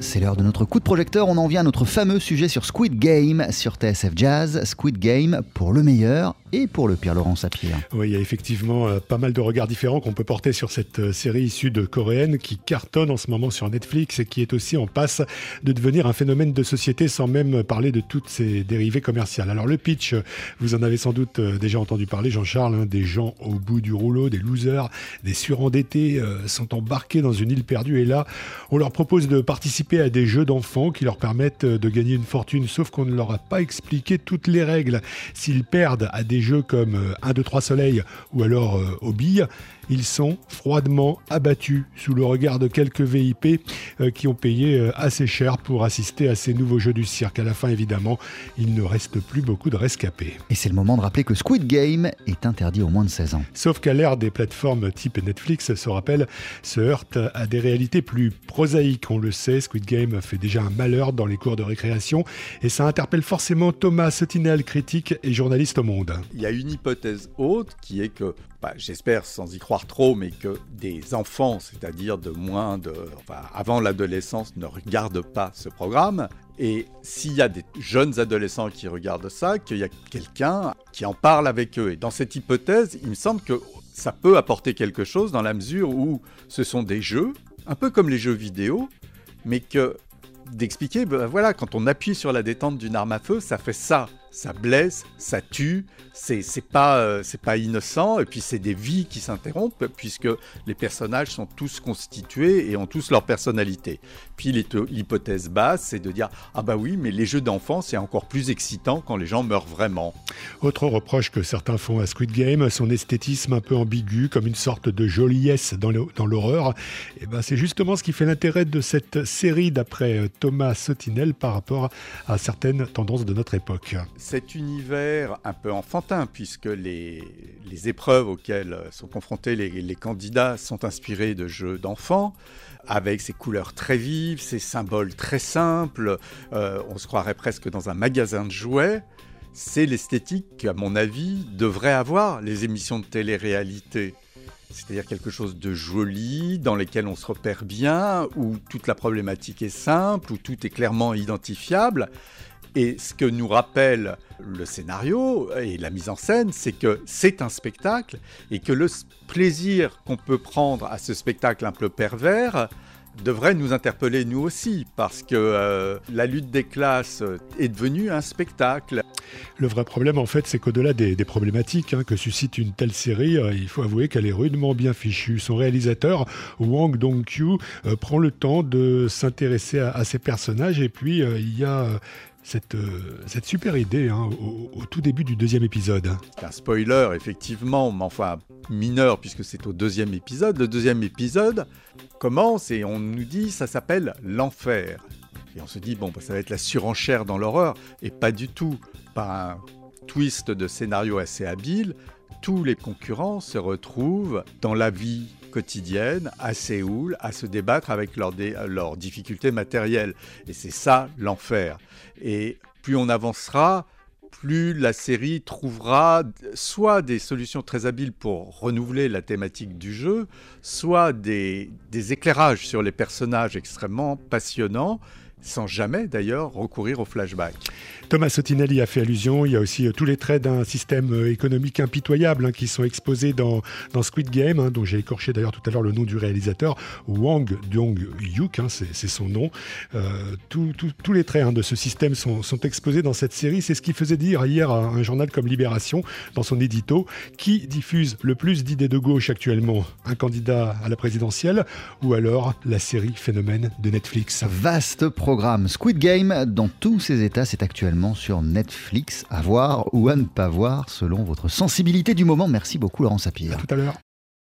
c'est l'heure de notre coup de projecteur. On en vient à notre fameux sujet sur Squid Game sur TSF Jazz. Squid Game pour le meilleur et pour le pire Laurent Sapir. Oui, il y a effectivement euh, pas mal de regards différents qu'on peut porter sur cette euh, série issue de coréenne qui cartonne en ce moment sur Netflix et qui est aussi en passe de devenir un phénomène de société sans même parler de toutes ses dérivées commerciales. Alors le pitch, vous en avez sans doute euh, déjà entendu parler, Jean-Charles, hein, des gens au bout du rouleau, des losers, des surendettés sont embarqués dans une île perdue et là, on leur propose de participer à des jeux d'enfants qui leur permettent de gagner une fortune, sauf qu'on ne leur a pas expliqué toutes les règles. S'ils perdent à des jeux comme 1, 2, 3 soleil ou alors euh, aux billes, ils sont froidement abattus sous le regard de quelques VIP euh, qui ont payé euh, assez cher pour assister à ces nouveaux jeux du cirque. À la fin, évidemment, il ne reste plus beaucoup de rescapés. Et c'est le moment de rappeler que Squid Game est interdit aux moins de 16 ans. Sauf qu'à l'ère des plateformes type Netflix, se rappelle, se heurte à des réalités plus prosaïques. On le sait, Squid Game fait déjà un malheur dans les cours de récréation et ça interpelle forcément Thomas Sotinel, critique et journaliste au Monde. Il y a une hypothèse haute qui est que bah, j'espère sans y croire trop, mais que des enfants, c'est-à-dire de moins de, enfin, avant l'adolescence, ne regardent pas ce programme. Et s'il y a des jeunes adolescents qui regardent ça, qu'il y a quelqu'un qui en parle avec eux. Et dans cette hypothèse, il me semble que ça peut apporter quelque chose dans la mesure où ce sont des jeux, un peu comme les jeux vidéo, mais que d'expliquer, ben voilà, quand on appuie sur la détente d'une arme à feu, ça fait ça ça blesse, ça tue, c'est pas, euh, c'est pas innocent, et puis c'est des vies qui s'interrompent, puisque les personnages sont tous constitués et ont tous leur personnalité. Puis l'hypothèse basse, c'est de dire Ah bah oui, mais les jeux d'enfants, c'est encore plus excitant quand les gens meurent vraiment. Autre reproche que certains font à Squid Game, son esthétisme un peu ambigu, comme une sorte de joliesse dans l'horreur. Et eh ben c'est justement ce qui fait l'intérêt de cette série d'après euh, Thomas Sotinel par rapport à certaines tendances de notre époque cet univers un peu enfantin, puisque les, épreuves auxquelles sont confrontés les, candidats sont inspirées de jeux d'enfants, avec ses couleurs très vives, ses symboles très simples, euh, on se croirait presque dans un magasin de jouets. C'est l'esthétique qu'à mon avis devraient avoir les émissions de télé-réalité c'est-à-dire quelque chose de joli, dans lequel on se repère bien, où toute la problématique est simple, où tout est clairement identifiable. Et ce que nous rappelle le scénario et la mise en scène, c'est que c'est un spectacle et que le plaisir qu'on peut prendre à ce spectacle un peu pervers devrait nous interpeller nous aussi, parce que euh, la lutte des classes est devenue un spectacle. Le vrai problème, en fait, c'est qu'au-delà des, problématiques hein, que suscite une telle série, euh, il faut avouer qu'elle est rudement bien fichue. Son réalisateur, Wang Dong-kyu, euh, prend le temps de s'intéresser à, à, ces personnages, et puis il y a cette, cette, super idée hein, au, tout début du deuxième épisode. Un spoiler, effectivement, mais enfin mineur puisque c'est au deuxième épisode. Le deuxième épisode commence et on nous dit ça s'appelle l'enfer. Et on se dit, bon, bah, ça va être la surenchère dans l'horreur, et pas du tout. Par un twist de scénario assez habile, tous les concurrents se retrouvent dans la vie quotidienne à Séoul à se débattre avec leurs, leurs difficultés matérielles. Et c'est ça l'enfer. Et plus on avancera, plus la série trouvera soit des solutions très habiles pour renouveler la thématique du jeu, soit des éclairages sur les personnages extrêmement passionnants sans jamais d'ailleurs recourir au flashback. Thomas Sotinelli a fait allusion, il y a aussi euh, tous les traits d'un système euh, économique impitoyable hein, qui sont exposés dans, dans Squid Game, hein, dont j'ai écorché d'ailleurs tout à l'heure le nom du réalisateur, Wang Dong-yuk, hein, c'est son nom. Euh, tous les traits de ce système sont, sont, exposés dans cette série, c'est ce qui faisait dire hier à un journal comme Libération, dans son édito, qui diffuse le plus d'idées de gauche actuellement, un candidat à la présidentielle ou alors la série phénomène de Netflix? Vaste programme Squid Game dans tous ses états, c'est actuellement sur Netflix. À voir ou à ne pas voir selon votre sensibilité du moment. Merci beaucoup Laurent Sapir. tout à l'heure.